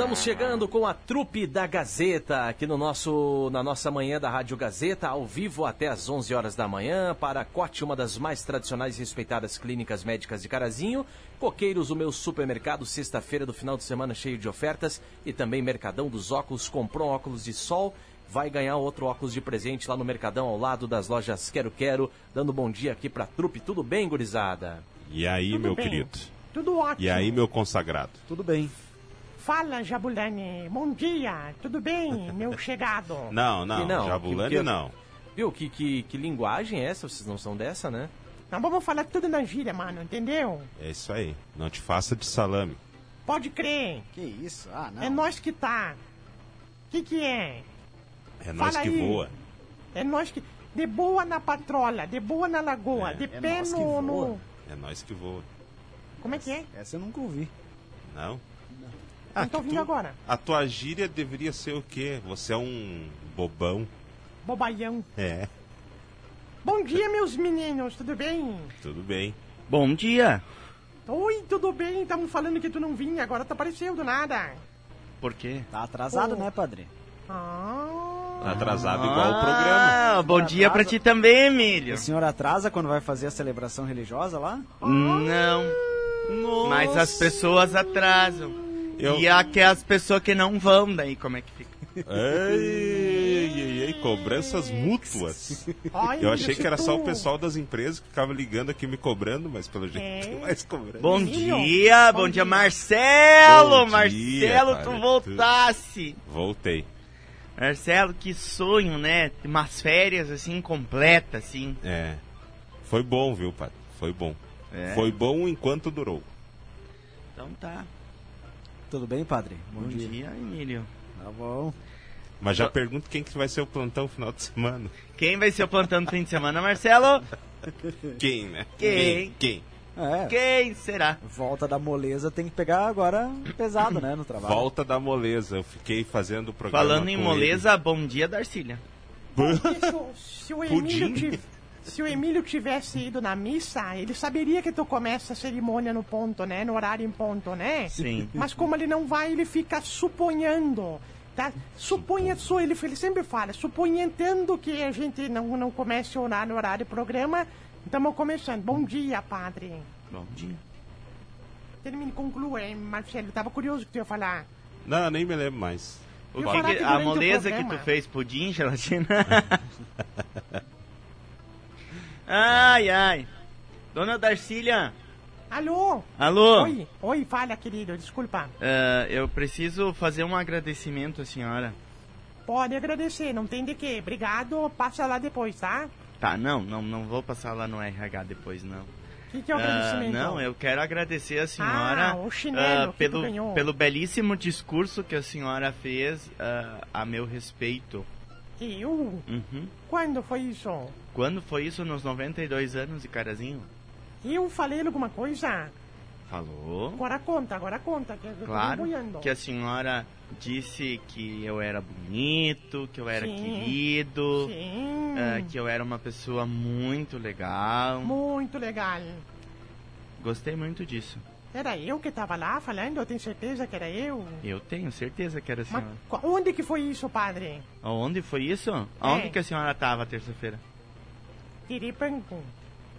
Estamos chegando com a trupe da Gazeta aqui no nosso, na nossa manhã da Rádio Gazeta, ao vivo até às 11 horas da manhã, para Cote, uma das mais tradicionais e respeitadas clínicas médicas de Carazinho, Coqueiros, o meu supermercado, sexta-feira do final de semana cheio de ofertas, e também Mercadão dos Óculos, comprou um óculos de sol, vai ganhar outro óculos de presente lá no Mercadão, ao lado das lojas Quero Quero, dando bom dia aqui pra trupe, tudo bem, gurizada? E aí, Tudo meu bem. querido? Tudo ótimo. E aí, meu consagrado? Tudo bem. Fala, Jabulani. Bom dia. Tudo bem, meu chegado? Não, não, não, Jabulani que- que- não. Viu, que, que, que linguagem é essa? Vocês não são dessa, né? Nós vamos falar tudo na gíria, mano, entendeu? É isso aí. Não te faça de salame. Pode crer. Que isso? Ah, não. É nós que tá. Que que é? É nós Fala que aí. voa. É nós que... De boa na patrola, de boa na lagoa, É, de é pé nós que no, voa. no... É nós que voa. Como é que é? Essa eu nunca ouvi. Não? Não tô que ouvindo agora. A tua gíria deveria ser o quê? Você é um bobão. Bobaião. É, Bom dia, meus meninos, tudo bem? tudo bem. Bom dia. Oi, tudo bem? Estavam falando que tu não vinha, agora tu apareceu do nada. Por quê? Tá atrasado, Ô. né, padre? Ah... Tá atrasado igual o programa. Ah, bom dia pra ti também, Emílio. O senhor atrasa quando vai fazer a celebração religiosa lá? Não, mas as pessoas atrasam. Eu- E aquelas pessoas que não vão, daí como é que fica? Ei, ei, ei, cobranças mútuas. Ai, Eu achei que era só o pessoal das empresas que ficava ligando aqui me cobrando, mas pelo jeito É. tem mais cobrando. Bom dia, bom bom dia, dia. Marcelo! Bom dia, Marcelo, cara, tu tu- voltasse! Voltei. Marcelo, que sonho, né? Umas férias assim, completas, assim. É. Foi bom, viu, padre? Foi bom. É. Foi bom enquanto durou. Então tá. Tudo bem, padre? Bom, dia. Emílio. Tá bom. Mas já pergunto quem que vai ser o plantão final de semana. Quem vai ser o plantão no fim de semana, Marcelo? Quem, né? Quem? Quem? É, Quem será? volta da moleza tem que pegar agora pesado, né, no trabalho. Volta da moleza. Eu fiquei fazendo o programa Falando em com moleza, bom dia, Darcília. ele. Se o- se o Emílio Pudim. tiv- se o Emílio tivesse ido na missa, ele saberia que tu começa a cerimônia no ponto, né? No horário em ponto, né? Sim. Mas como ele não vai, ele fica suponhando. Tá? Suponha, su- ele, ele sempre fala, suponhando que a gente não, não comece a orar no horário do programa, estamos começando. Bom dia, padre. Bom dia. Termine, conclua, hein, Marcelo. Tava curioso o que tu ia falar. Não, nem me lembro mais. O Eu que que- que a moleza que tu fez pudim, gelatina? ai, ai. Dona Darcília. Alô? Alô? Oi, oi, fala, querido, desculpa. Ah, eu preciso fazer um agradecimento à senhora. Pode agradecer, não tem de quê. Obrigado, passa lá depois, tá? Tá, não, não, não vou passar lá no RH depois, não. O que, que é o Ah, agradecimento? não, eu quero agradecer a senhora Ah, o chinelo tu pelo, pelo belíssimo discurso que a senhora fez ah, a meu respeito. Eu? Uhum. Quando foi isso? Quando foi isso nos 92 anos de Carazinho? Eu falei alguma coisa? Falou. Agora conta, agora conta, que eu Claro que a senhora disse que eu era bonito, que eu era Sim. querido, Sim, ah, que eu era uma pessoa muito legal. muito legal. Gostei muito disso. Era eu que tava lá falando, eu tenho certeza que era eu. Eu tenho certeza que era a Mas senhora. qu- onde que foi isso, padre? Aonde foi isso? Aonde É. que a senhora estava terça-feira? Iribango.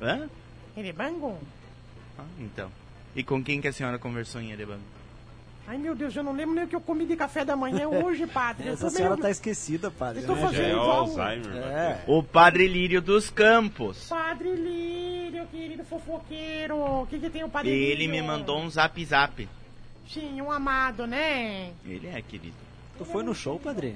Hã? Iribango? Ah, então. E com quem que a senhora conversou em Erebango? Ai, meu Deus, eu não lembro nem o que eu comi de café da manhã hoje, padre. Essa senhora meio- tá esquecida, padre. Tô né? fazendo é o igual- Alzheimer. né? É. O Padre Lírio dos Campos. Padre Lírio, querido fofoqueiro. O que que tem o Padre Ele Lírio? me mandou um zap zap. Sim, um amado, né? Ele é querido. Tu foi no show, padre?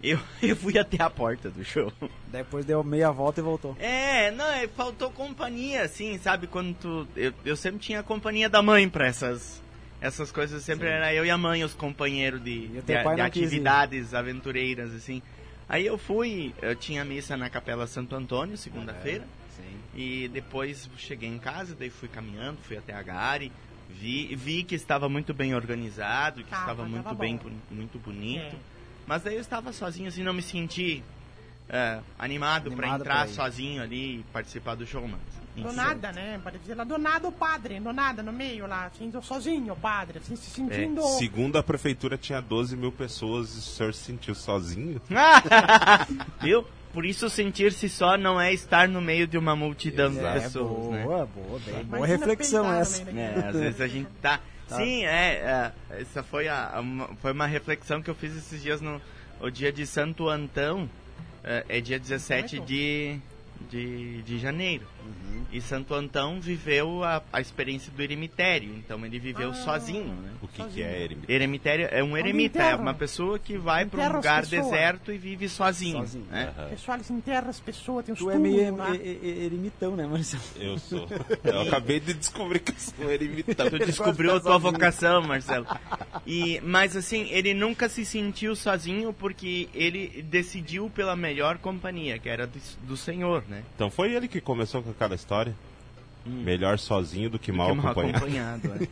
Eu, eu fui até a porta do show. Depois deu meia volta e voltou. É, não, é, faltou companhia, assim, sabe? Quando tu. Eu, eu sempre tinha a companhia da mãe pra essas. Essas coisas sempre era eu e a mãe os companheiros de, de, de ir. atividades aventureiras, assim. Aí eu fui, eu tinha missa na Capela Santo Antônio, segunda-feira. Sim. E depois cheguei em casa, daí fui caminhando, fui até a Gare, vi, vi que estava muito bem organizado, que Tava, estava muito tava bem, bom. muito bonito. É. Mas daí eu estava sozinho, assim, não me senti é, animado para Animado entrar pra ir. sozinho ali e participar do show, mas... Do enfim. nada, né? Dizer lá, do nada o padre, do nada, no meio lá, assim, sozinho o padre, assim, se sentindo... Segundo a prefeitura, tinha 12 mil pessoas e o senhor se sentiu sozinho? Viu? Por isso sentir-se só não é estar no meio de uma multidão de Exato. É, pessoas, boa, né? boa, boa, bem. Imagina Boa reflexão essa. meio É, às vezes a gente tá. Sim, é, é, Essa foi a, a uma, foi uma reflexão que eu fiz esses dias no o dia de Santo Antão. É, é dia 17 de, de, de janeiro. E Santo Antão viveu a, a experiência do eremitério. Então ele viveu Ah. sozinho, né? O que, que é, eremita? Eremitério é um eremita, é uma pessoa que vai para um lugar deserto e vive sozinho. Sozinho. né? Aham. Pessoal, eles enterram as pessoas, tem os Tu é meio lá. e- e- e- ermitão, né, Marcelo? Eu sou. Eu acabei de descobrir que eu sou eremita. Tu descobriu a tua vocação, Marcelo. E, mas assim, ele nunca se sentiu sozinho porque ele decidiu pela melhor companhia, que era do, do Senhor, né? Então foi ele que começou com aquela história. Melhor sozinho do que mal Que mal acompanhado. acompanhado.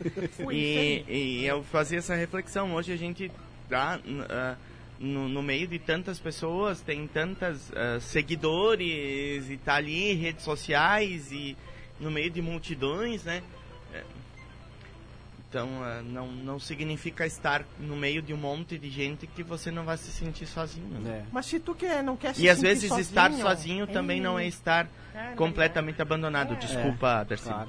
é. E, e eu fazia essa reflexão. Hoje a gente tá ah, no, no meio de tantas pessoas, tem tantas ah, seguidores e tá ali em redes sociais e no meio de multidões, né? É, Então ah, não, não significa estar no meio de um monte de gente que você não vai se sentir sozinho. né? É. Mas se tu quer, não quer se E às vezes estar sozinho também não é estar É, completamente abandonado. É. Desculpa, Darcy. Claro.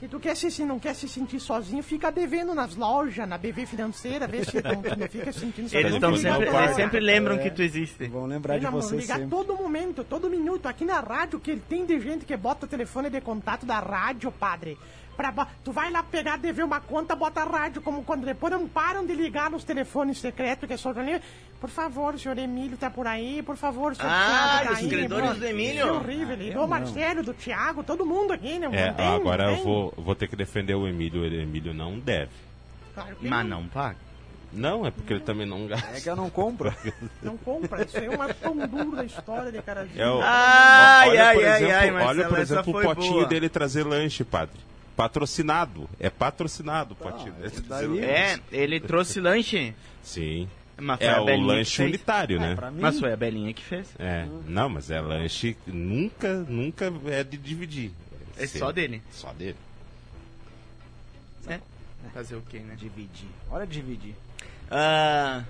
Se tu quer se, se não quer se sentir sozinho, fica devendo nas lojas, na BV financeira, vê se não, tu não fica se sentindo sozinho. Eles, Tem tão que ligar sempre, eles sempre lembram É. que tu existe. Vão lembrar de você ligar sempre. todo momento, todo minuto. Aqui na rádio, que tem de gente que bota o telefone de contato da rádio, padre. Pra, tu vai lá pegar, dever uma conta, bota a rádio, como quando depois não param de ligar nos telefones secretos, que é só ali. Por favor, o senhor Emílio tá por aí, por favor, o senhor Ah, Thiago tá os aí. credores pô. do Emílio? Que horrível, Ah, do não. Marcelo, do Thiago, todo mundo aqui, né? É, tem, agora eu vou, vou ter que defender o Emílio. O Emílio não deve. Claro que Mas não paga. Não, é porque ele também não É gasta. que eu não compro. Não compra, isso aí é uma pão duro da história de cara É o- Ai, olha, ai, por ai, exemplo, ai, olha, por exemplo, o potinho boa. dele trazer lanche, padre. Patrocinado. É patrocinado o dele. isso trazer daí-. É, ele trouxe lanche. Sim. Mas foi É a o lanche unitário, né? Pra mim, Mas foi a Belinha que fez. É. Não, mas é lanche. Nunca, nunca é de dividir. É só dele. Só dele. É. Fazer o quê, né? dividir. Olha dividir. Ah,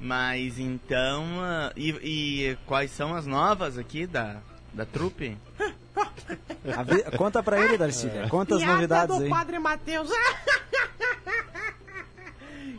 mas então. ah, e, e quais são as novas aqui da, da trupe? Avi- Conta pra ele, Darcília. Conta as Piada novidades do aí. Padre Matheus.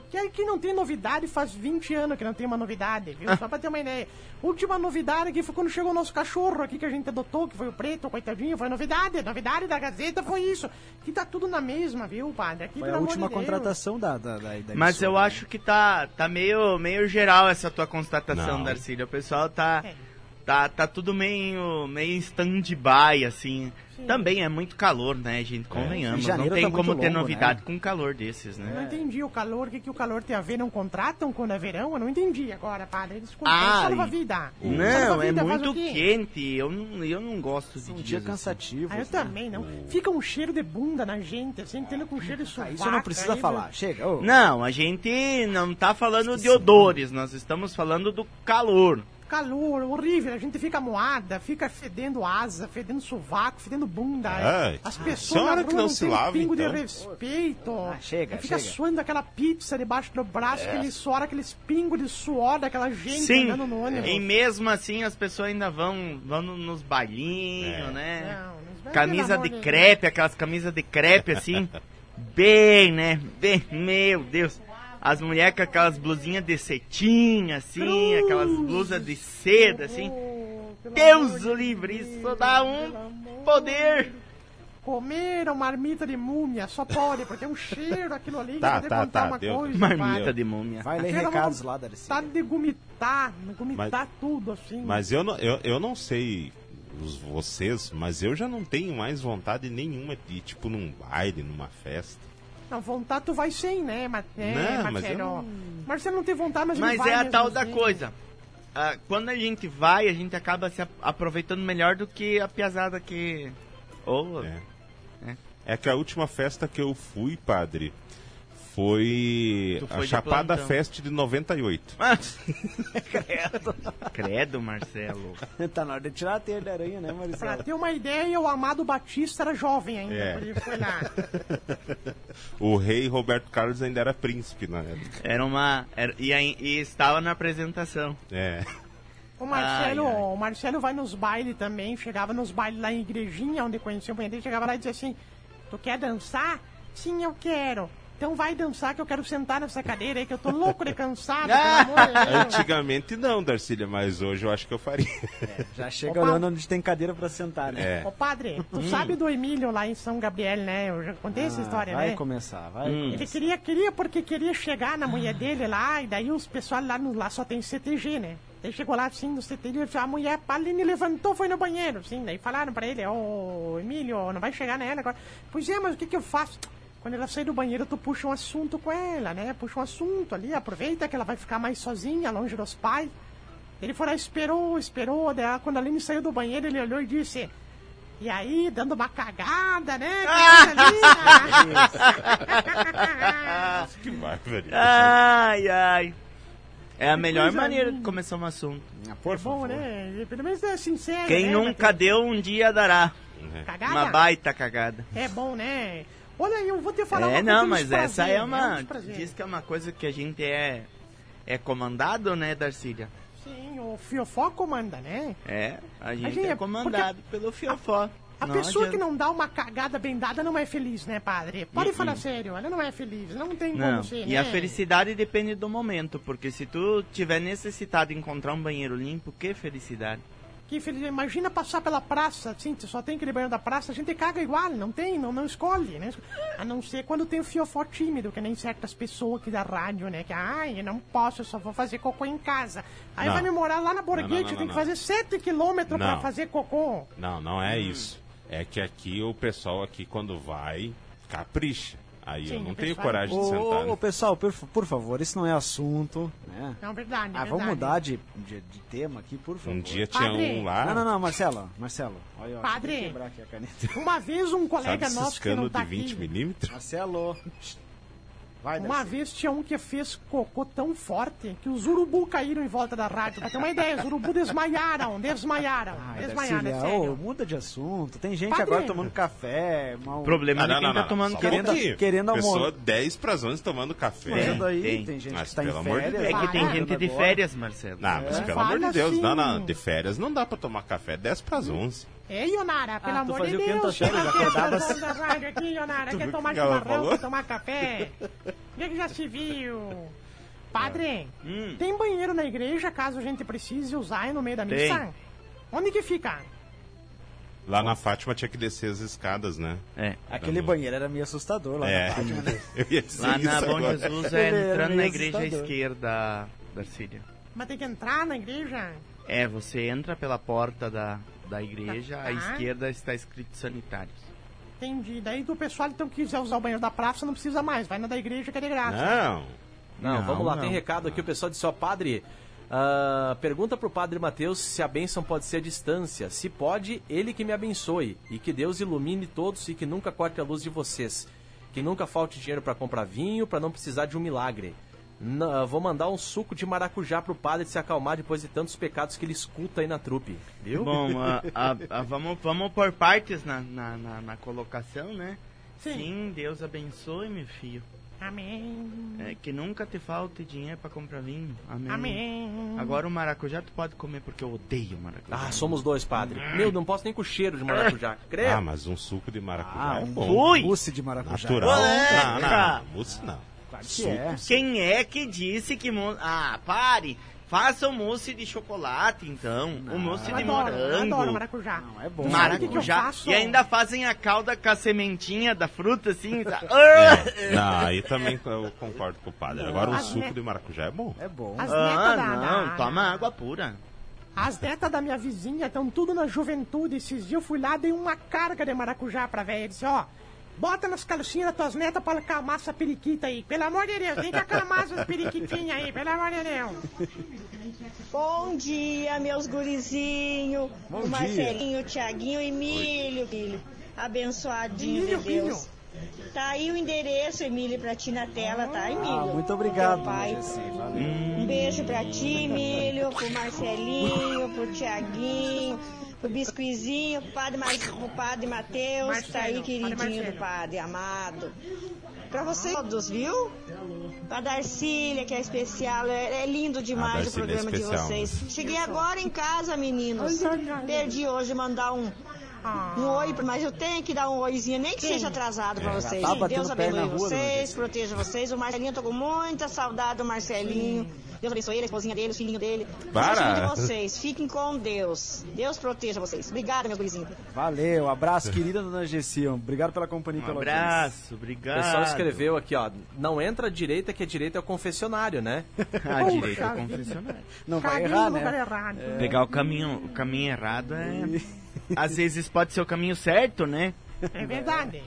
que aí que não tem novidade, faz 20 anos que não tem uma novidade, viu? Só pra ter uma ideia. Última novidade aqui foi quando chegou o nosso cachorro aqui que a gente adotou, que foi o preto, coitadinho, foi novidade. Novidade da Gazeta foi isso. Que tá tudo na mesma, viu, padre? Aqui, Foi a última de contratação da, da, da, da Mas eu né? acho que tá, tá meio, meio geral essa tua constatação. Darcília. O pessoal tá, É. tá, tá tudo meio, meio stand-by, assim. Também é muito calor, né, gente? Convenhamos. Em Não janeiro tem tá como ter longo, novidade né? com um calor desses, Eu né? não entendi o calor, o que, que o calor tem a ver? Não contratam quando é verão? Eu não entendi agora, padre. Eles contratam, Ah, vida. Não, Salva é vida, faz muito quente. Eu não, eu não gosto de Um dias dia assim. cansativo. Ah, eu também, não. Fica um cheiro de bunda na gente, assim, tendo com cheiro de Ah, sovaco. isso não precisa aí, falar. Chega. ô. Não, a gente não tá falando de odores, nós estamos falando do calor. Calor, horrível, a gente fica moada, fica fedendo asa, fedendo sovaco, fedendo bunda. Ai, As a pessoas na que rua não não se tem um pingo então. de respeito. Ah, chega, Aí fica chega. suando aquela pizza debaixo do braço, aquele suor, aqueles pingos de suor daquela gente Sim, andando no ônibus. e mesmo assim as pessoas ainda vão, vão no- nos bailinhos, É. né? Não, Camisa de crepe, aquelas camisas de crepe assim, bem, né? Bem, meu Deus. As mulheres com aquelas blusinhas de cetim, assim, aquelas blusas de seda, assim. Oh, pelo Deus o livre, Deus, isso dá um poder. Comeram marmita de múmia, só pode, porque é um cheiro aquilo ali. Tá, tá, tá, uma deu. coisa, Marmita pai. de múmia. Vai ler Aquela recados lá, Darcília. de gomitar, gomitar Mas- tudo assim. Mas eu não, eu, eu não sei os, vocês, mas eu já não tenho mais vontade nenhuma de ir, tipo, num baile, numa festa. Não, vontade tu vai sem, né, Ma é, Não, mas Marcelo? eu não- Marcelo não tem vontade, mas, Mas vai é a tal da assim. coisa. ah, quando a gente vai, a gente acaba se aproveitando melhor do que a piazada que. Ou. É. É. É que a última festa que eu fui, padre, foi, a Chapada plantão. Fest de 98. Credo. Credo, Marcelo. tá na hora de tirar a teia de aranha, né, Pra Marcelo? ter uma ideia, o Amado Batista era jovem ainda, É. ele foi lá. O rei Roberto Carlos ainda era príncipe na época. Era uma. Era, e, aí- e estava na apresentação. É. O Marcelo, Ai, ai. o Marcelo vai nos bailes também, chegava nos bailes lá em igrejinha, onde conhecia o banheiro, chegava lá e dizia assim, tu quer dançar? Sim, eu quero. Então vai dançar que eu quero sentar nessa cadeira aí, que eu tô louco de cansado, pelo amor de Deus. Antigamente não, Darcília, mas hoje eu acho que eu faria. Já chega Opa. olhando onde tem cadeira pra sentar, né? É. Ô padre, tu sabe do Emílio lá em São Gabriel, né? Eu já contei essa Ah, história, vai né? começar, vai Hum. Ele queria, queria porque queria chegar na mulher dele lá, e daí os pessoal lá, no, lá só tem CTG, né? Ele chegou lá assim no CTG, a mulher a Aline levantou, foi no banheiro, assim, daí falaram pra ele, ô Emílio, não vai chegar nela agora. Pois é, mas o que que eu faço? Quando ela sair do banheiro, tu puxa um assunto com ela, né? Puxa um assunto ali, aproveita que ela vai ficar mais sozinha, longe dos pais. Ele foi lá, esperou, esperou, daí quando a Aline saiu do banheiro, ele olhou e disse... E aí, dando uma cagada, né? Que. Que barbaridade. Ai, ai. É a melhor coisa maneira de começar um assunto. Ah, por Bom, favor. né? Pelo menos é sincero. Quem né? nunca deu, um dia dará. Cagada? Uma baita cagada. É bom, né? Olha, eu vou te falar uma É, coisa não, mas essa prazer, é né? uma. Diz que é uma coisa que a gente é. É comandado, né, Darcília? Sim, o Fiofó comanda, né? É, a gente gente, é é comandado pelo fiofó. A Não pessoa adianta. que não dá uma cagada bem dada não é feliz, né, padre? Pode Hum, falar hum. sério, ela não é feliz, não tem Não, como ser, e né? a felicidade depende do momento, porque se tu tiver necessitado de encontrar um banheiro limpo, que felicidade. Que. Imagina passar pela praça, assim, só tem aquele banheiro da praça, a gente caga igual, não tem, não, não escolhe, né? A não ser quando tem o fiofó tímido, que nem certas pessoas aqui da rádio, né? Que, ai, eu não posso, eu só vou fazer cocô em casa. Aí Não. vai me morar lá na Borghetti, tem que fazer 7 quilômetros Não. fazer cocô. Não, não é isso. É que aqui o pessoal aqui quando vai, capricha. Aí Sim, eu não tenho pessoal- coragem de Ô, sentar. ô, ô, né? pessoal, por, por favor, isso não é assunto, né? Não, verdade, Ah, verdade. vamos mudar de, de, de tema aqui, por favor. Um dia tinha Padre. um lá, Não, não, não, Marcelo, Marcelo. Olha, ó, Padre. quebrar aqui a caneta. Uma vez um sabe colega esses nosso que não tá de 20 aqui... milímetros? Marcelo. Vai, Uma Darcy. vez tinha um que fez cocô tão forte que os urubu caíram em volta da rádio. Pra ter uma ideia, os urubu desmaiaram, desmaiaram. Ai, desmaiaram, é ô, sério. muda de assunto. Tem gente Padre. agora tomando café, mal... Problema Ah, de quem tá tomando um querendo- querendo amor. Pessoa 10 pras 11 tomando café. Fazendo aí, Tem, tem, gente Mas que tá pelo em amor de férias. Deus. É que tem Para. gente de férias, Marcelo. Não, mas É. pelo amor de Fala Deus, não, assim. não, de férias não dá pra tomar café 10 pras 11. Ei, Ionara, pelo Ah, tu amor de fazia o quê, Deus. Antônio? Já acordava Chega da rádio aqui, Ionara, Tu quer tomar que chimarrão, falou? quer tomar café. O que que já se viu? Padre, Hum. tem banheiro na igreja caso a gente precise usar aí no meio da Tem. missa? Onde que fica? Lá na Fátima tinha que descer as escadas, né? É. Aquele banheiro era meio assustador lá É. na Fátima? Eu ia dizer Lá isso na Bom agora. Jesus é entrando na igreja à assustador. esquerda, Darcília. Mas tem que entrar na igreja? É, você entra pela porta da, da igreja, à Tá. esquerda está escrito sanitários. Entendi. Daí do pessoal então quiser usar o banheiro da praça não precisa mais, vai na da igreja que é de graça. Não. Não, Não, vamos lá, não. tem recado aqui, o pessoal disse, ó, padre, ah, pergunta pro padre Mateus se a bênção pode ser à distância. Se pode, ele que me abençoe. E que Deus ilumine todos e que nunca corte a luz de vocês. Que nunca falte dinheiro para comprar vinho, para não precisar de um milagre. Vou mandar um suco de maracujá pro padre se acalmar depois de tantos pecados que ele escuta aí na trupe. Viu? Bom, a- a- a- vamos, vamos por partes na, na, na- na colocação, né? Sim. Sim, Deus abençoe, meu filho. Amém. É, que nunca te falte dinheiro pra comprar vinho. Amém. Amém. Agora o maracujá tu pode comer porque eu odeio maracujá. Ah, somos dois, padre. Meu, não posso nem com o cheiro de maracujá. Credo. Ah, mas um suco de maracujá Ah, é um bom. Ui! mousse de maracujá. Natural. Não, cara. não, mousse não. Claro que é. Quem é que disse que... Mo... Ah, pare! Faça o mousse de chocolate, então. O mousse de adoro, eu adoro morango. maracujá. Não, é bom. O Maracujá. E ainda fazem a calda com a sementinha da fruta, assim. Tá? É, não, aí também eu concordo com o padre. Agora um Ah, suco né? de maracujá é bom. É bom. As Ah, netas da, não, da- toma água pura. As netas da minha vizinha estão tudo na juventude. Esses dias eu fui lá, dei uma carga de maracujá pra velha. Disse, ó, Bota nas calcinhas das tuas netas pra acalmar essa periquita aí. Pelo amor de Deus, tem que acalmar essas periquitinhas aí, pelo amor de Deus. Bom dia, meus gurizinhos. Bom o. Marcelinho, o Tiaguinho e Emílio, filho. Abençoadinho Emílio, de Deus. Tá aí o endereço, Emílio, pra ti na tela, tá, Emílio? Ah, muito obrigado, Teu pai. Jessi. Um beijo pra ti, Emílio, pro Marcelinho, pro Tiaguinho, pro Biscuizinho, pro padre, Mar... pro padre Matheus, que tá aí, Marcelo, padre queridinho Marcelo. do padre, amado. Pra vocês todos, viu? Pra Darcília, que é especial. É, é lindo demais o é programa de especial. vocês. Cheguei agora em casa, meninos. Perdi hoje mandar um, Ah, um oi, mas eu tenho que dar um oizinho, nem que seja atrasado pra vocês. tá Deus abençoe rua, vocês, proteja vocês. O Marcelinho, eu tô com muita saudade do Marcelinho. Deus abençoe ele, a esposinha dele, os filhinhos dele. Para. De vocês. Fiquem com Deus. Deus proteja vocês. Obrigada, meu gurizinho. Valeu, abraço, querida dona Gessi. Obrigado pela companhia Um pela audiência. abraço, O obrigado. pessoal escreveu aqui, ó. Não entra à direita, que a direita é o confessionário, né? A direita é vida. confessionário. Não vai caminho errar, né? errado. Pegar o caminho, o caminho errado é. Às vezes pode ser o caminho certo, né? É verdade.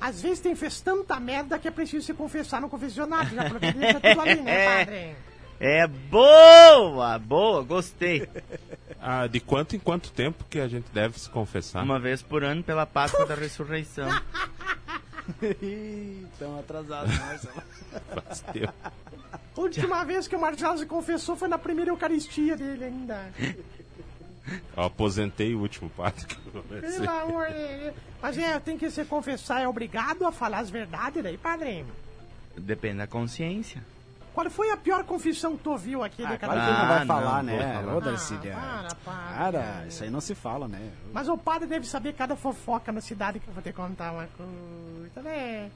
Às vezes tem fez tanta merda que é preciso se confessar no confessionário. Já providencia tudo ali, né, padre? É boa, boa, gostei. Ah, de quanto em quanto tempo que a gente deve se confessar? Uma vez por ano pela Páscoa da Ressurreição. Estão atrasados, Marcelo. Faz tempo. A última vez que o Marcelo se confessou foi na primeira Eucaristia dele ainda. Eu aposentei o último padre que eu comecei. Pelo amor de Deus. Mas é, tem que se confessar, é obrigado a falar as verdades daí, padre. Depende da consciência. Qual foi a pior confissão que tu ouviu aqui de Ah, cada claro que ele não vai Ah, falar, não, né? vou falar. Ô, Darcília. Ah, para, para. Cara, isso aí não se fala, né? Mas o padre deve saber cada fofoca na cidade que eu vou te contar uma coisa, né?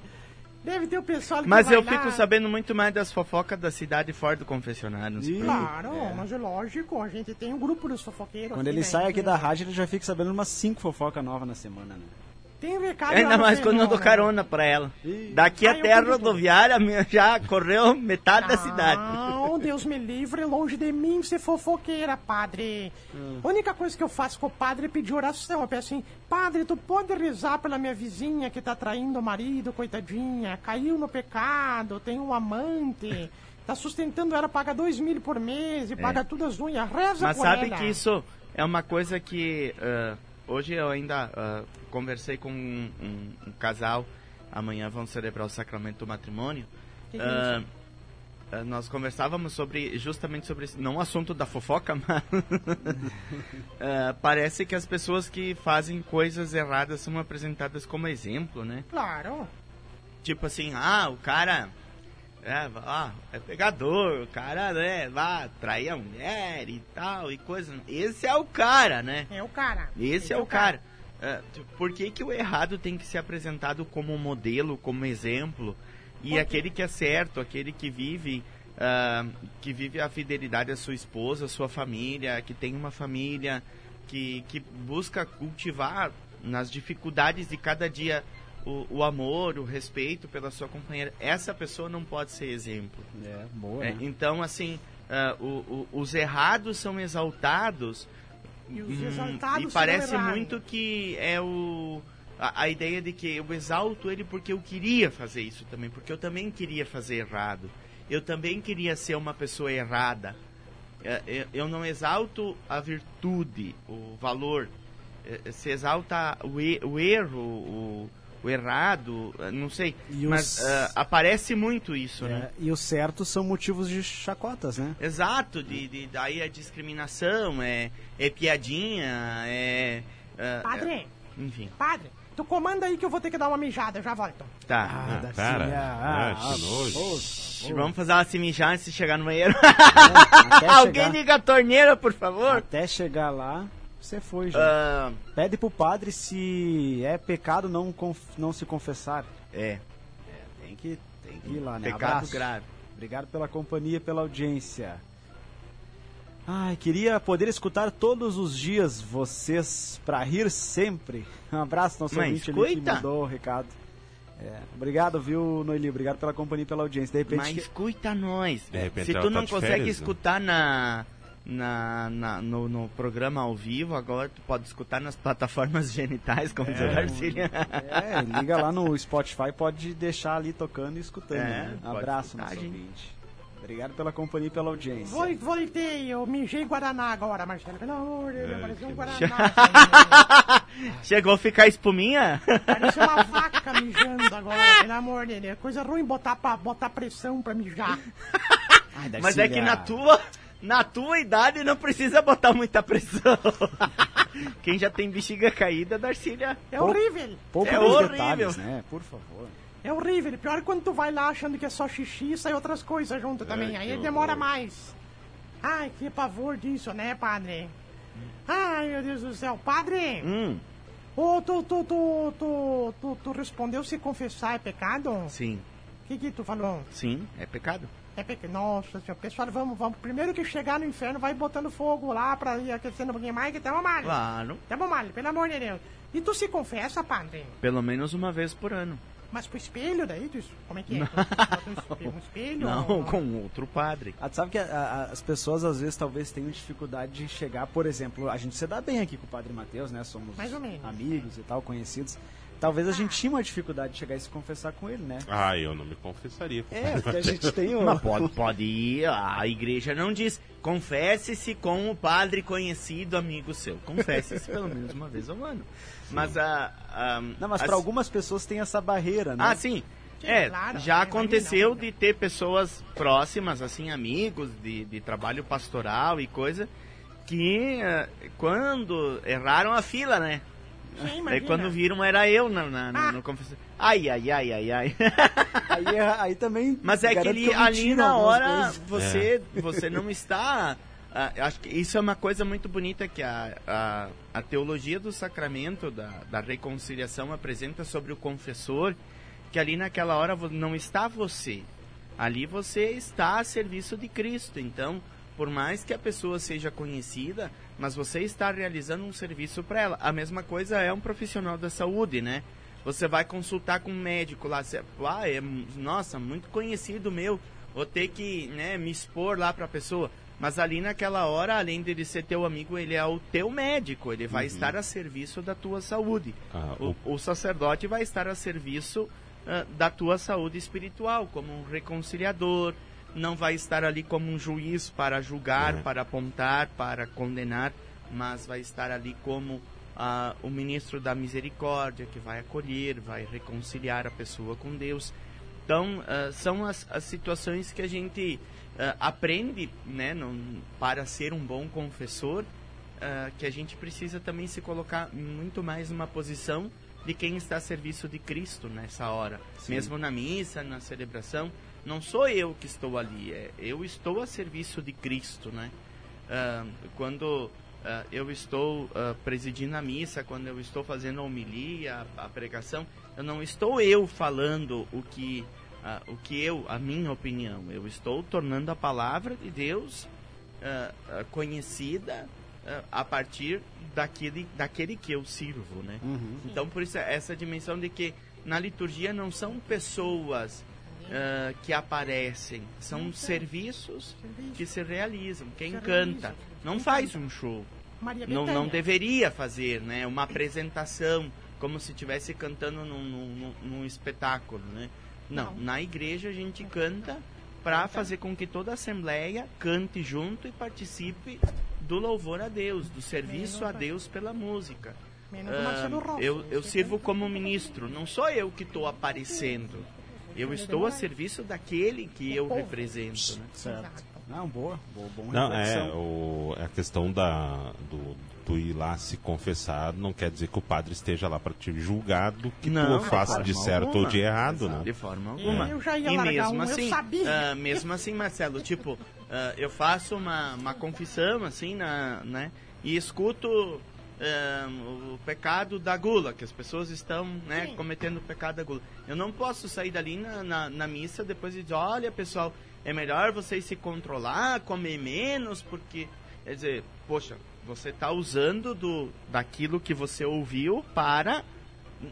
Deve ter o pessoal que Mas vai eu lá. fico sabendo muito mais das fofocas da cidade fora do confessionário. preocupe. Claro, mas é lógico, a gente tem um grupo dos fofoqueiros. Quando aqui, ele né? sai aqui da rádio, ele já fica sabendo umas cinco fofocas novas na semana, né? Tem recado Ainda mais quando eu dou Fenômeno. carona pra ela. Ih. Daqui eu até a rodoviária já correu metade da cidade. Não, Deus me livre, longe de mim ser fofoqueira, padre. Hum. A única coisa que eu faço com o padre é pedir oração. Eu peço assim, padre, tu pode rezar pela minha vizinha que tá traindo o marido, coitadinha, caiu no pecado, tem um amante, tá sustentando ela, paga dois mil por mês e paga tudo as unhas, reza É. Mas sabe ela. que isso é uma coisa que ah, hoje eu ainda ah, conversei com um, um- um casal. Amanhã vão celebrar o sacramento do matrimônio. Que ah, nós conversávamos sobre justamente sobre não o assunto da fofoca, mas parece que as pessoas que fazem coisas erradas são apresentadas como exemplo, né? Claro. Tipo assim, ah, o cara é, ah, é pegador, o cara, né, vai trair a mulher e tal, e coisa. Esse é o cara, né? É o cara. Esse é o cara. É, t- por que, que o errado tem que ser apresentado como modelo, como exemplo? E aquele que é certo, aquele que vive, ah, que vive a fidelidade à sua esposa, à sua família, que tem uma família, que, que busca cultivar nas dificuldades de cada dia o, o amor, o respeito pela sua companheira. Essa pessoa não pode ser exemplo. É, boa, É, né? então, assim, ah, o- o- os errados são exaltados E os Hum, exaltados e parece muito que é o a, a ideia de que eu exalto ele porque eu queria fazer isso também, porque eu também queria fazer errado. Eu também queria ser uma pessoa errada. É, é, Eu não exalto a virtude, o valor. É, Se exalta o, o erro, o, o errado, é, não sei. E Mas os- ah, aparece muito isso, né? É, e os certos são motivos de chacotas, né? Exato, de, de, daí a discriminação, é, é piadinha, é. é- Padre, é- enfim, padre, tu comanda aí que eu vou ter que dar uma mijada, eu já volto. tá. Ah, Darcília, cara. ah, Ah, que nojo. ô, ô, Vamos fazer uma se mijar antes de chegar no banheiro. até Alguém chegar- liga a torneira, por favor. Até chegar lá, você foi já. Ah, Pede pro padre se é pecado não, conf- não se confessar. é, Tem que, tem que ir lá, né? pecado Abraço. grave. Obrigado pela companhia, pela audiência. Ai, queria poder escutar todos os dias vocês pra rir sempre. Um abraço, nosso Mas ouvinte ali que mandou o recado. É, obrigado, viu, Noeli? Obrigado pela companhia e pela audiência. De repente, Mas que- escuta nós. De repente Se tu tá não consegue férias, né? escutar na, na, na- no, no programa ao vivo, agora tu pode escutar nas plataformas genitais, como diz o Darcília. É, liga lá no Spotify, pode deixar ali tocando e escutando. É, né? Abraço, escutar, nosso gente. ouvinte. Obrigado pela companhia e pela audiência. Vol- Voltei, eu mijei Guaraná agora, Marcelo. Pelo amor de Deus, É, parecia um Guaraná. Chegou a ficar espuminha? Parecia uma vaca mijando agora, pelo amor de Deus. Coisa ruim botar, pra, botar pressão pra mijar. Ai, Mas é que na tua, na tua idade não precisa botar muita pressão. Quem já tem bexiga caída, Darcília. É Pouco- horrível. Pouco É horrível. detalhes, né? Por favor. É horrível. Pior é quando tu vai lá achando que é só xixi e sai outras coisas junto também. que Aí horror. demora mais. Ai, que pavor disso, né, padre? Ai, meu Deus do céu. Padre, Hum, ô, tu, tu, tu, tu, tu, tu respondeu se confessar é pecado? O sim, que que tu falou? sim, é pecado. É pecado. Nossa senhora, pessoal, vamos, vamos. Primeiro que chegar no inferno, vai botando fogo lá pra ir aquecendo um pouquinho mais, que tamo mal. Claro, Tamo mal, pelo amor de Deus. E tu se confessa, padre? pelo menos uma vez por ano. Mas pro espelho daí, tu, como é que é? Tu bota um espelho, um espelho? Não, ou- com outro padre. Ah, tu sabe que a- a- as pessoas às vezes talvez tenham dificuldade de chegar, por exemplo, a gente se dá bem aqui com o Padre Matheus, né? Somos Mais ou menos. amigos e tal, conhecidos. Talvez a gente tinha uma dificuldade de chegar e se confessar com ele, né? Ah, eu não me confessaria. É, porque a gente tem o... Mas pode, pode ir, a igreja não diz. Confesse-se com o padre conhecido, amigo seu. Confesse-se pelo menos uma vez ao ano. Mas a. a Não, mas as- para algumas pessoas tem essa barreira, né? Ah, sim. É, claro, já é, aconteceu de ter pessoas próximas, assim, amigos de, de trabalho pastoral e coisa, que eh, quando erraram a fila, né? Sim, Daí quando viram era eu na, na, no- Ah. no confessor. Ai, ai, ai, ai, ai. Aí, é- aí também. Mas é que ali, na hora você, você não está. eu acho que isso é uma coisa muito bonita que a, a, a teologia do sacramento, da, da reconciliação, apresenta sobre o confessor, que ali naquela hora não está você. Ali você está a serviço de Cristo. Então, por mais que a pessoa seja conhecida, mas você está realizando um serviço para ela. A mesma coisa é um profissional da saúde, né? Você vai consultar com um médico lá, você, ah, é, nossa, muito conhecido meu, vou ter que né, me expor lá para a pessoa. Mas ali naquela hora, além dele ser teu amigo, ele é o teu médico, ele vai estar a serviço da tua saúde. Ah, O, o sacerdote vai estar a serviço ah, da tua saúde espiritual, como um reconciliador, não vai estar ali como um juiz para julgar, É. para apontar, para condenar, mas vai estar ali como ah, o ministro da misericórdia, que vai acolher, vai reconciliar a pessoa com Deus. Então, ah, são as, as situações que a gente ah, aprende né, num- para ser um bom confessor, que a gente precisa também se colocar muito mais numa posição de quem está a serviço de Cristo nessa hora. Mesmo na missa, na celebração, não sou eu que estou ali, é, eu estou a serviço de Cristo, né? Ah, quando ah, eu estou ah, presidindo a missa, quando eu estou fazendo a homilia, a, a pregação, eu não estou eu falando o que, ah, o que eu, a minha opinião, eu estou tornando a palavra de Deus conhecida a partir daquele, daquele que eu sirvo, né? Uhum. Então, por isso, essa dimensão de que na liturgia não são pessoas ah, que aparecem, são serviços que se realizam. Quem Se canta realiza, não quem faz canta. um show, não, não deveria fazer, né? Uma apresentação, como se estivesse cantando num, num, num espetáculo, né? Não, Não. na igreja a gente canta para fazer com que toda a assembleia cante junto e participe do louvor a Deus, do serviço a Deus pela música. Ah, eu, eu sirvo como ministro, não sou eu que estou aparecendo. Eu estou a serviço daquele que eu represento. Né? Certo. Não, boa, boa, boa Não, é, o, a questão da, do, tu ir lá se confessar não quer dizer que o padre esteja lá para te julgar do que Não, tu de faça de forma certo alguma. ou de errado, né? De forma alguma. Eu já ia e mesmo um, eu assim, sabia. ah, mesmo assim, Marcelo, tipo, ah, eu faço uma, uma confissão assim, na, né? E escuto ah, o pecado da gula, que as pessoas estão, né, Sim. cometendo o pecado da gula. Eu não posso sair dali na, na, na missa depois e dizer, olha, pessoal, é melhor vocês se controlar, comer menos, porque quer dizer, poxa, você está usando do daquilo que você ouviu para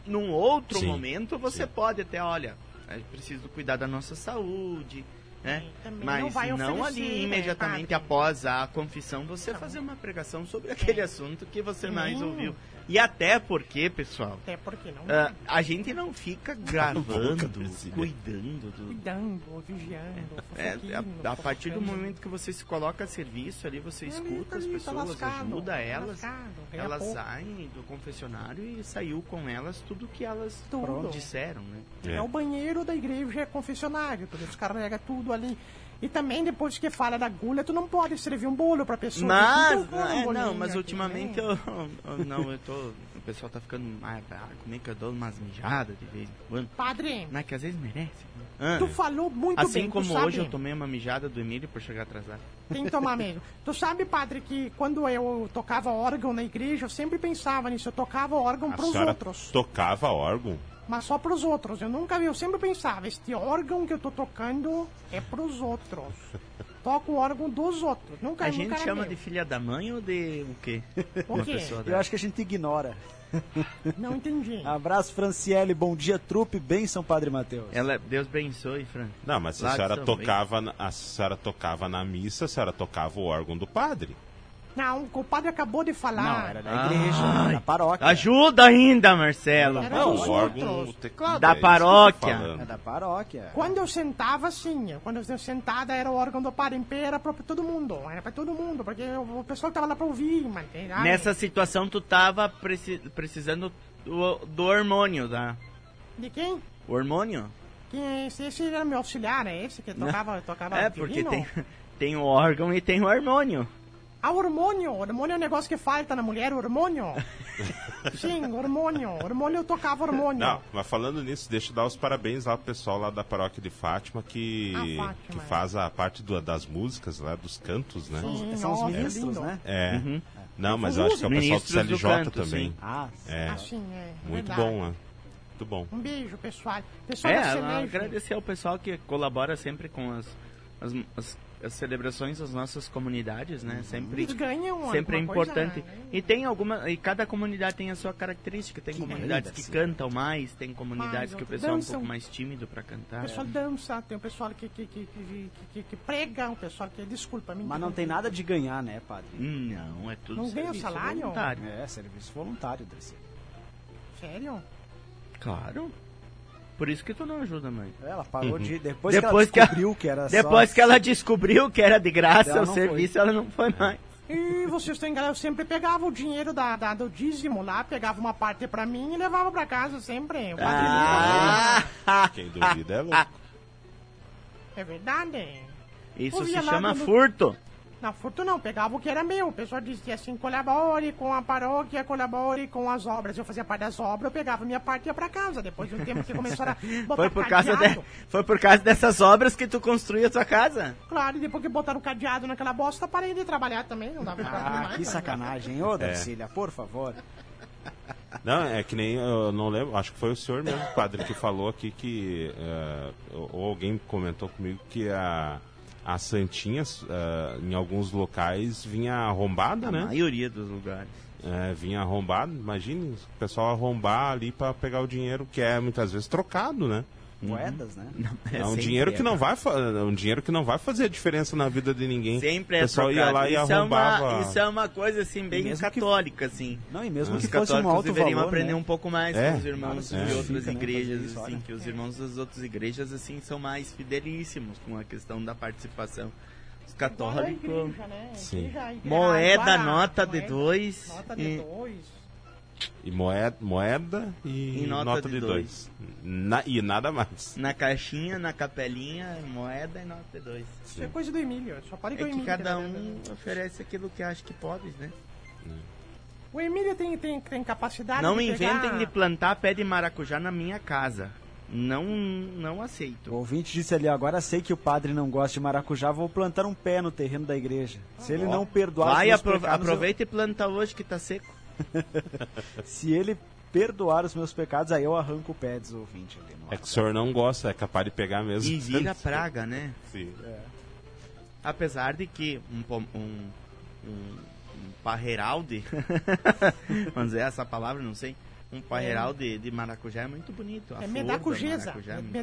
num outro Sim, momento você sim. pode até, olha, é preciso cuidar da nossa saúde, né? também. Mas não vai não oferecer, ali né, imediatamente após a confissão você Tá fazer uma pregação sobre aquele assunto que você mais ouviu. E até porque, pessoal, Até porque não ah, a gente não fica gravando, cuidando do, cuidando, vigiando, É, fofoquinho, a, a partir do momento que você se coloca a serviço ali, você Ele escuta tá as ali, tá pessoas, lascado, ajuda tá elas, lascado, ganha elas pouco. saem do confessionário e saiu com elas tudo que elas Tudo. disseram, né? É. É o banheiro da igreja, é confessionário, tu descarrega tudo ali. E também, depois que fala da agulha, tu não pode servir um bolo pra pessoa. Mas, tem que é, um bolinho não, mas aqui, ultimamente né? eu, eu- não, eu tô, o pessoal tá ficando mais, ah, como é que eu dou umas mijadas de vez em quando? Padre, Não, é que às vezes merece. né? Ah, tu falou muito assim bem, tu como hoje eu tomei uma mijada do Emílio por chegar atrasado. tem que tomar mesmo. Tu sabe, padre, que quando eu tocava órgão na igreja, eu sempre pensava nisso, eu tocava órgão A pros outros. tocava órgão? Mas só pros outros. Eu nunca vi, eu sempre pensava, este órgão que eu tô tocando é pros outros. Toco o órgão dos outros. Nunca, A nunca gente era chama meu. de filha da mãe ou de o quê? O quê? Eu acho que a gente ignora. Não entendi. Abraço, Franciele. Bom dia, trupe. Bênção, Padre Matheus. Ela, Deus abençoe, Fran. Não, mas a senhora tocava, na- a senhora tocava na missa, a senhora tocava o órgão do padre. Não, o padre acabou de falar. Não, era da igreja, Ai. da paróquia. Ajuda ainda, Marcelo. Era Não, dos o órgão, outros. o teclado. Da é paróquia. É da paróquia. Quando eu sentava, sim. Quando eu sentada, era o órgão do padre em pé, era pra todo mundo. Era pra todo mundo, porque o pessoal tava lá pra ouvir, mas... Nessa situação, tu tava preci- precisando do, do hormônio, tá? De quem? O hormônio? Quem é esse? Esse era meu auxiliar, é esse que tocava, tocava É, porque violino? tem, tem o órgão e tem o hormônio. Ah, hormônio. Hormônio é um negócio que falta na mulher, hormônio. Sim, hormônio. Hormônio eu tocava hormônio. Não, mas falando nisso, deixa eu dar os parabéns lá pro pessoal lá da paróquia de Fátima que, Ah, Fátima, que é. faz a parte do- das músicas lá, dos cantos, né? Sim, São os ministros, lindo. né? É. Não, mas eu acho que é o pessoal do Ministros do CLJ canto, também. sim. Ah, É. Assim, é. Muito verdade. bom, né? Muito bom. Um beijo, pessoal. Pessoal É, agradecer ao pessoal que colabora sempre com as, as, as- as celebrações das nossas comunidades, né? Sempre, Eles ganham sempre é alguma coisa, importante. né? E tem alguma. E cada comunidade tem a sua característica. Tem Que comunidades que cantam mais, tem comunidades Mais, que o pessoal é um dançam. pouco mais tímido pra cantar. O pessoal dança, tem o pessoal que, que, que, que, que, que prega, o pessoal que. Desculpa, me mas não tem nada de ganhar, né, Padre? Não, é tudo Não ganha serviço salário? voluntário. É, serviço voluntário, Dressy. Sério? Claro. Por isso que tu não ajuda, mãe. Ela parou de. Depois, Depois que que ela ela- descobriu que, era Depois só... que ela descobriu que era de graça Ela o serviço, ela não foi mais. E vocês têm galera, eu sempre pegava o dinheiro da, da- do dízimo lá, pegava uma parte pra mim e levava pra casa sempre. O padre Ah, Quem duvida é louco. É verdade. isso se chama quando- furto. Na furto não, pegava o que era meu. O pessoal dizia assim, colabore com a paróquia, colabore com as obras. Eu fazia parte das obras, eu pegava minha parte e ia pra casa. Depois de um tempo que começaram a botar Foi por, causa cadeado. de, foi por causa dessas obras que tu construiu a tua casa? Claro, e depois que botaram cadeado naquela bosta, parei de trabalhar também. Não dava pra Ah, mais, que né? sacanagem. Ô, Darcília, por favor. Não, é que nem, eu não lembro, acho que foi o senhor mesmo, padre, que falou aqui que, ou ou alguém comentou comigo que a, a Santinha, eh, em alguns locais, vinha arrombada, A né? maioria dos lugares. É, vinha arrombado, imagine o pessoal arrombar ali pra pegar o dinheiro que é muitas vezes trocado, né? Moedas, né? É, um sempre dinheiro que é. não vai fa- um dinheiro que não vai fazer a diferença na vida de ninguém. Sempre o é pessoal ia lá e isso, é arrombava. uma, isso é uma coisa assim bem Mesmo que- católica, assim. Não, e mesmo Os que fosse um católicos alto deveriam valor, aprender né? um pouco mais É, com os irmãos é. de outras igrejas, isso, assim, que os irmãos das outras igrejas, assim, são mais fidelíssimos com a questão da participação. Os católicos... igreja, né? Sim. Moeda, nota de dois. Nota de e- dois. E moeda, moeda e, E nota de dois. Na- e nada mais. Na caixinha, na capelinha, moeda e nota de dois. Isso é coisa do Emílio. Só pode com É o que Emílio. cada né? um oferece aquilo que acha que pode, né? O Emílio tem, tem, tem capacidade Não de inventem pegar... de plantar pé de maracujá na minha casa. Não, não O aceito. ouvinte disse ali, agora sei que o padre não gosta de maracujá, vou plantar um pé no terreno da igreja. Se ele não perdoar Vai, apro pecados, aproveita e planta hoje que tá seco. se ele perdoar os meus pecados, aí eu arranco o pé, diz o ouvinte ali. É que o senhor não gosta, é capaz de pegar mesmo. E vira praga, né? Sim. Apesar de que um, um, um, um parreiralde, vamos dizer essa palavra, não sei, um parreiralde de maracujá é muito bonito. A É medacujeza. é É me-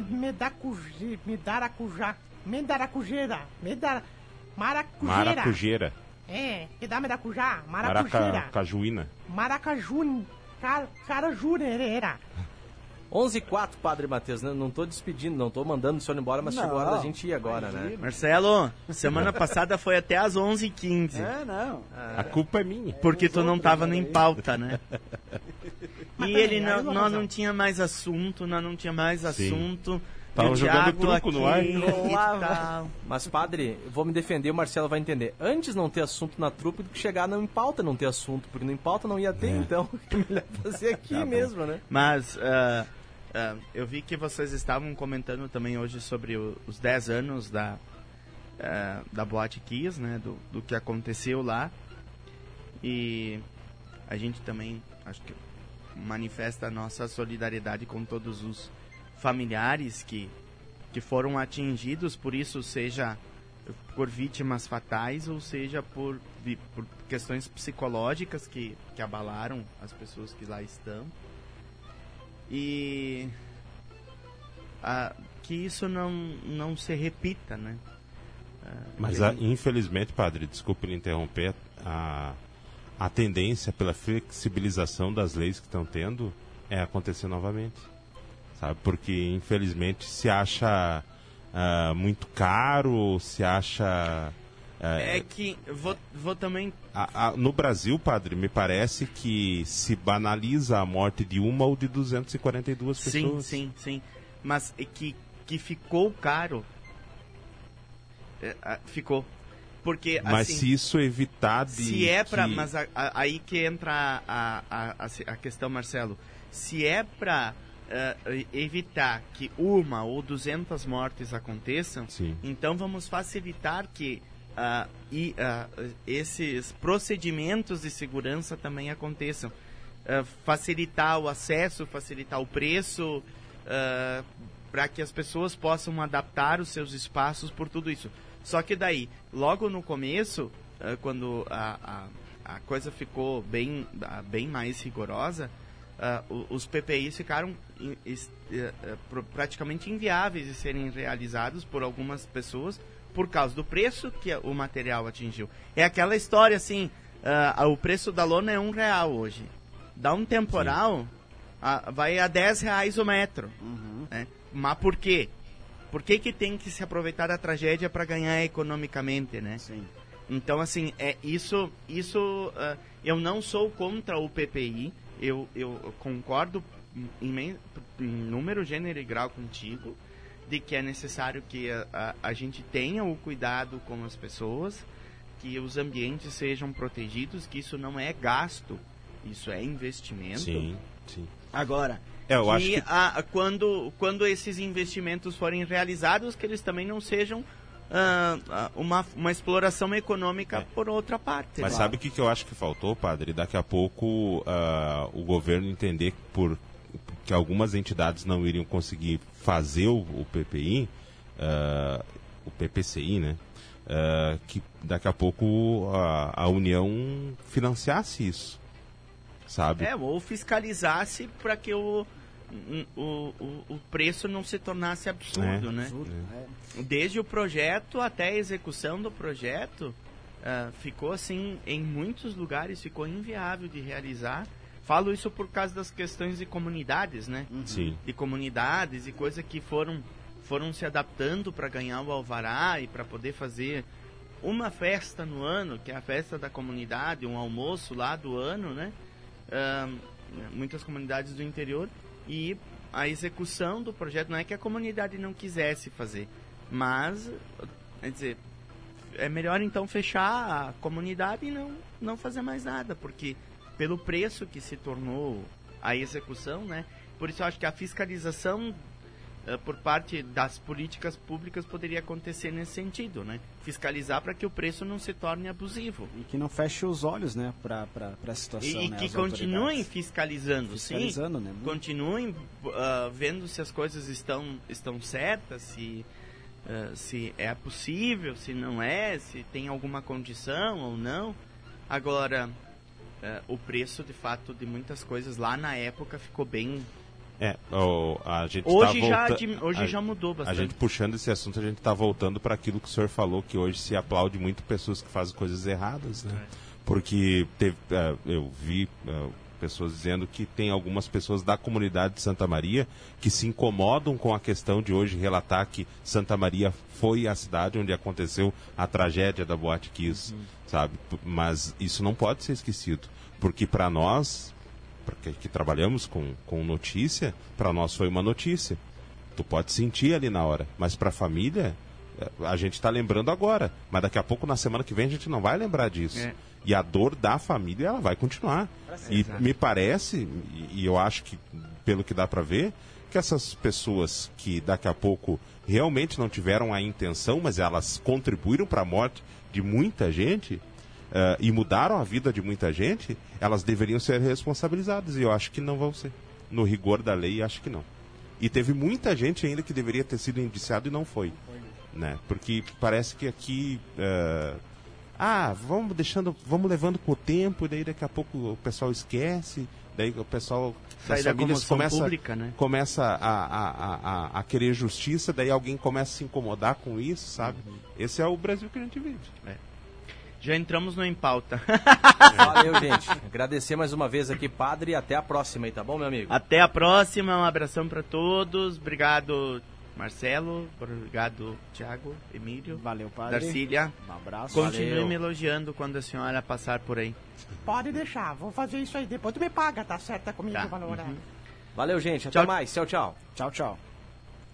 Medaracujá. Medaracujeira. Medara... Maracujeira. Maracujeira. É, que dá maracujá? Maracujeira. Maracajuína. Maracaju. Car... Carajureira. 11 e 4, Padre Matheus, né? Não tô despedindo, não tô mandando o senhor embora, mas Não, chegou a hora da gente ir agora, né? Marcelo, semana passada foi até às 11h15. É, não. A culpa é minha. Porque tu não tava nem pauta, né? E ele não, nós não tinha mais assunto, nós não tinha mais assunto. Tavam E o jogando truco no ar. Mas, padre, vou me defender, o Marcelo vai entender. Antes não ter assunto na trupe do que chegar não em pauta não ter assunto, porque não em pauta não ia ter, então é melhor fazer aqui mesmo, né? Mas ah, ah, eu vi que vocês estavam comentando também hoje sobre o- os 10 anos da, ah, da Boate Kiss, né? Do, do que aconteceu lá. E a gente também, acho que manifesta a nossa solidariedade com todos os familiares que, que foram atingidos por isso, seja por vítimas fatais ou seja por, por questões psicológicas que, que abalaram as pessoas que lá estão. E ah, que isso não, não se repita, né? Mas a- infelizmente, padre, desculpe interromper, a, a tendência pela flexibilização das leis que estão tendo é acontecer novamente. Sabe? Porque infelizmente se acha ah, muito caro, se acha. ah, É que vou, vou também a- a- no Brasil, padre, me parece que se banaliza a morte de uma ou de 242 Sim, pessoas. sim, sim. Mas é que, que ficou caro. É, ficou. Porque, Mas assim, se isso evitar de. se é pra. que- Mas a- a- aí que entra a, a, a, a questão, Marcelo. Se é pra ah, evitar que uma ou 200 mortes aconteçam, Sim. então vamos facilitar que ah, e, ah, esses procedimentos de segurança também aconteçam. Ah, facilitar o acesso, facilitar o preço, para que as pessoas possam adaptar os seus espaços por tudo isso. Só que daí, logo no começo, quando a, a, a coisa ficou bem, bem mais rigorosa, o- os PPIs ficaram eh, eh, praticamente inviáveis de serem realizados por algumas pessoas por causa do preço que a- o material atingiu. É aquela história assim, ah, o preço da lona é um real hoje. Dá um temporal, ah, vai a 10 reais o metro. né? Mas por quê? Por que, que tem que se aproveitar da tragédia para ganhar economicamente, né? Sim. Então, assim, é isso. isso ah, eu não sou contra o PPI. Eu, eu concordo em, número, gênero e grau contigo de que é necessário que a, a, a gente tenha o cuidado com as pessoas, que os ambientes sejam protegidos, que isso não é gasto, isso é investimento. Sim, sim. Agora, É, eu que, acho que a- quando, quando esses investimentos forem realizados, que eles também não sejam ah, ah, uma, uma exploração econômica É. por outra parte. Mas né? sabe o que, que eu acho que faltou, padre? Daqui a pouco ah, o governo entender que por que algumas entidades não iriam conseguir fazer o, o PPI, ah, o PPCI, né? Ah, que daqui a pouco a, a União financiasse isso, sabe? É, ou fiscalizasse para que o, o, o, o preço não se tornasse absurdo, É. né? Desde o projeto até a execução do projeto, ah, ficou assim, em muitos lugares ficou inviável de realizar. Falo isso por causa das questões de comunidades, né? Sim. de comunidades e coisas que foram foram se adaptando para ganhar o alvará e para poder fazer uma festa no ano, que é a festa da comunidade, um almoço lá do ano, né? Ahn, muitas comunidades do interior e a execução do projeto não é que a comunidade não quisesse fazer, mas quer dizer, é melhor então fechar a comunidade e não não fazer mais nada, porque pelo preço que se tornou a execução, né? Por isso eu acho que a fiscalização eh, por parte das políticas públicas poderia acontecer nesse sentido, né? Fiscalizar para que o preço não se torne abusivo. e que não feche os olhos, né, pra essa situação, E, né, que continuem fiscalizando, Fiscalizando, sim. né? Continuem ah, vendo se as coisas estão, estão certas, se, ah, se é possível, se não é, se tem alguma condição ou não. Agora, ah, o preço, de fato, de muitas coisas lá na época ficou bem, É, o- a gente Hoje, tá já, volta- dim- hoje a- já mudou A bastante. gente puxando esse assunto, a gente está voltando para aquilo que o senhor falou, que hoje se aplaude muito pessoas que fazem coisas erradas, né? Porque teve, eh, eu vi eh, pessoas dizendo que tem algumas pessoas da comunidade de Santa Maria que se incomodam com a questão de hoje relatar que Santa Maria foi a cidade onde aconteceu a tragédia da Boate Kiss, sabe? P- Mas isso não pode ser esquecido, porque para nós, porque que trabalhamos com, com notícia, para nós foi uma notícia. Tu pode sentir ali na hora, mas para a família, eh, a gente está lembrando agora, mas daqui a pouco, na semana que vem, a gente não vai lembrar disso. É. E a dor da família, ela vai continuar. E me parece, e, eu acho que, pelo que dá para ver, que essas pessoas que daqui a pouco realmente não tiveram a intenção, mas elas contribuíram para a morte de muita gente, eh, e mudaram a vida de muita gente, elas deveriam ser responsabilizadas. E eu acho que não vão ser. No rigor da lei, acho que não. E teve muita gente ainda que deveria ter sido indiciado e não foi. Né? Porque parece que aqui. eh, ah, vamos deixando, vamos levando com o tempo, e daí daqui a pouco o pessoal esquece, daí o pessoal Sai das da famílias começa, pública, né? começa a, a, a, a, querer justiça, daí alguém começa a se incomodar com isso, sabe? Esse é o Brasil que a gente vive. Já entramos no Em Pauta. Valeu, gente. Agradecer mais uma vez aqui, padre, e até a próxima aí, tá bom, meu amigo? Até a próxima, um abração para todos. Obrigado, Marcelo. Obrigado, Thiago, Emílio, Valeu, padre. Darcília. Um abraço. Continue Valeu. me elogiando quando a senhora passar por aí. Pode deixar, vou fazer isso aí. Depois tu me paga, tá certo? É comigo, Tá. valor. é. Valeu, gente. Até Tchau. mais. Tchau, tchau. Tchau, tchau.